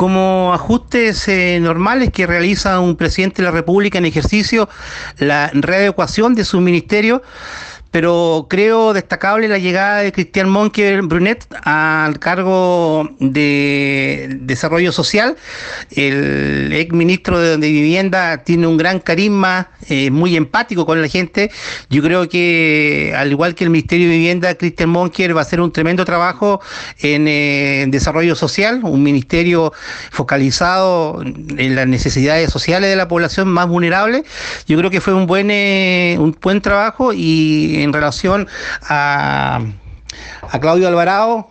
como ajustes eh, normales que realiza un presidente de la República en ejercicio, la readecuación de su ministerio pero creo destacable la llegada de Cristian Monque Brunet al cargo de Desarrollo Social. El ex ministro de, Vivienda tiene un gran carisma, eh, muy empático con la gente. Yo creo que, al igual que el Ministerio de Vivienda, Cristian Monker va a hacer un tremendo trabajo en eh, desarrollo social, un ministerio focalizado en las necesidades sociales de la población más vulnerable. Yo creo que fue un buen, eh, un buen trabajo y en relación a, a Claudio Alvarado,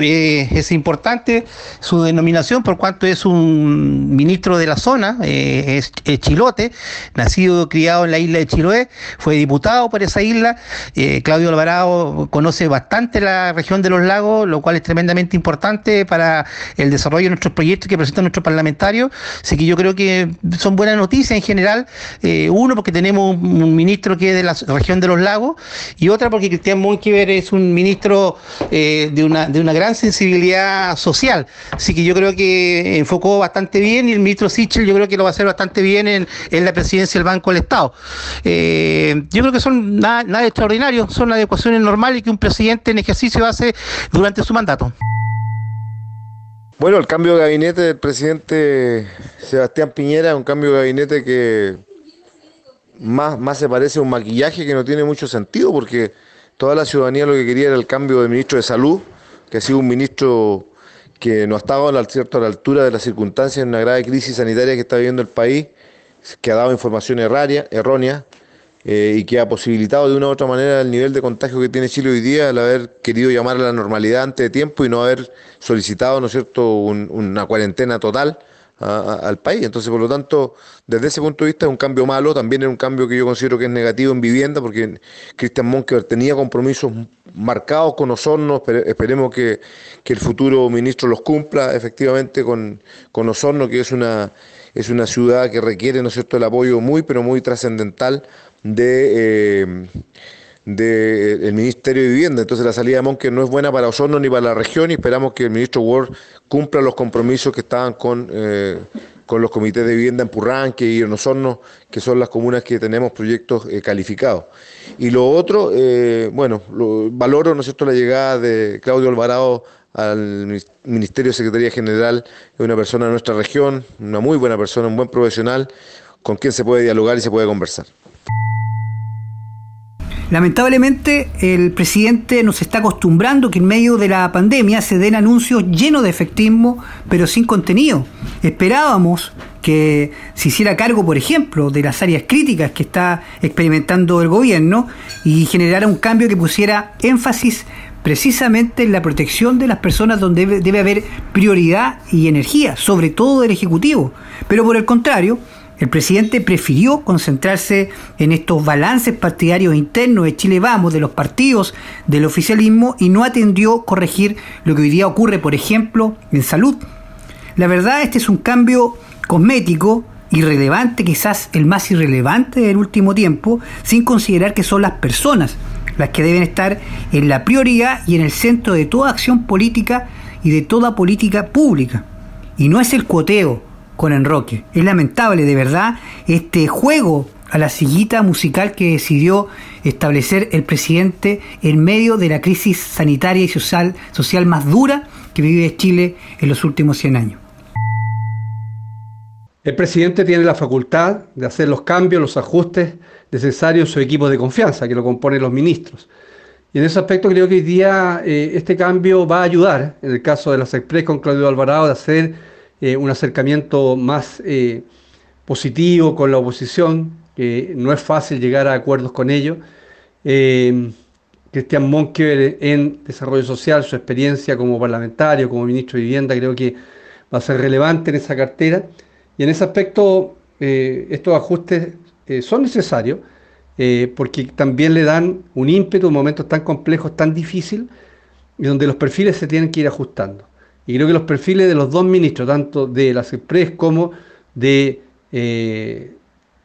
eh, es importante su denominación por cuanto es un ministro de la zona, eh, es, chilote, nacido y criado en la isla de Chiloé, fue diputado por esa isla. Eh, Claudio Alvarado conoce bastante la región de los lagos, lo cual es tremendamente importante para el desarrollo de nuestros proyectos que presentan nuestros parlamentarios. Así que yo creo que son buenas noticias en general. uno, porque tenemos un, ministro que es de la región de los lagos, y otra, porque Cristian Monquiver es un ministro de una, de una gran gran sensibilidad social. Así que yo creo que enfocó bastante bien y el ministro Sichel yo creo que lo va a hacer bastante bien en, la presidencia del Banco del Estado. Eh, yo creo que son nada, nada extraordinario, son adecuaciones normales que un presidente en ejercicio hace durante su mandato. Bueno, el cambio de gabinete del presidente Sebastián Piñera es un cambio de gabinete que más, más se parece a un maquillaje que no tiene mucho sentido porque toda la ciudadanía lo que quería era el cambio de ministro de salud que ha sido un ministro que no ha estado a la, a la altura de las circunstancias en una grave crisis sanitaria que está viviendo el país, que ha dado información errónea eh, y que ha posibilitado de una u otra manera el nivel de contagio que tiene Chile hoy día al haber querido llamar a la normalidad antes de tiempo y no haber solicitado, ¿no es cierto?, una cuarentena total al país. Entonces, por lo tanto, desde ese punto de vista es un cambio malo, también es un cambio que yo considero que es negativo en vivienda, porque Cristian Monker tenía compromisos marcados con Osorno, esperemos que, el futuro ministro los cumpla efectivamente con, con Osorno, que es una, es una ciudad que requiere, ¿no es cierto?, el apoyo muy, pero muy trascendental de... Eh, del Ministerio de Vivienda. Entonces la salida de Monker no es buena para Osorno ni para la región y esperamos que el ministro Ward cumpla los compromisos que estaban con, eh, con los comités de vivienda en Purranque y en Osorno, que son las comunas que tenemos proyectos eh, calificados. Y lo otro, eh, bueno, valoro, ¿no es cierto?, la llegada de Claudio Alvarado al Ministerio de Secretaría General, es una persona de nuestra región, una muy buena persona, un buen profesional, con quien se puede dialogar y se puede conversar. Lamentablemente, el presidente nos está acostumbrando que en medio de la pandemia se den anuncios llenos de efectismo, pero sin contenido. Esperábamos que se hiciera cargo, por ejemplo, de las áreas críticas que está experimentando el gobierno y generara un cambio que pusiera énfasis precisamente en la protección de las personas donde debe, debe haber prioridad y energía, sobre todo del Ejecutivo. Pero por el contrario, el presidente prefirió concentrarse en estos balances partidarios internos de Chile Vamos, de los partidos, del oficialismo, y no atendió corregir lo que hoy día ocurre, por ejemplo, en salud. La verdad, este es un cambio cosmético, irrelevante, quizás el más irrelevante del último tiempo, sin considerar que son las personas las que deben estar en la prioridad y en el centro de toda acción política y de toda política pública. Y no es el cuoteo, con Enroque. Es lamentable, de verdad, este juego a la sillita musical que decidió establecer el presidente en medio de la crisis sanitaria y social, más dura que vive Chile en los últimos 100 años. El presidente tiene la facultad de hacer los cambios, los ajustes necesarios en su equipo de confianza, que lo componen los ministros. Y en ese aspecto creo que hoy día eh, este cambio va a ayudar, en el caso de las Express con Claudio Alvarado, de hacer eh, un acercamiento más eh, positivo con la oposición, que no es fácil llegar a acuerdos con ellos. Eh, Cristian Monkever en desarrollo social, su experiencia como parlamentario, como ministro de Vivienda, creo que va a ser relevante en esa cartera. Y en ese aspecto, estos ajustes son necesarios porque también le dan un ímpetu en momentos tan complejos, tan difíciles, y donde los perfiles se tienen que ir ajustando. Y creo que los perfiles de los dos ministros, tanto de las Express como de eh,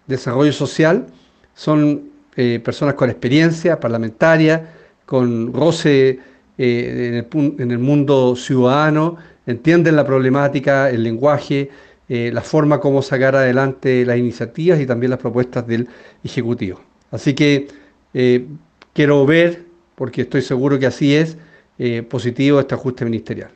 Desarrollo Social, son eh, personas con experiencia parlamentaria, con roce eh, en, el, mundo ciudadano, entienden la problemática, el lenguaje, la forma como sacar adelante las iniciativas y también las propuestas del Ejecutivo. Así que quiero ver, porque estoy seguro que así es, positivo este ajuste ministerial.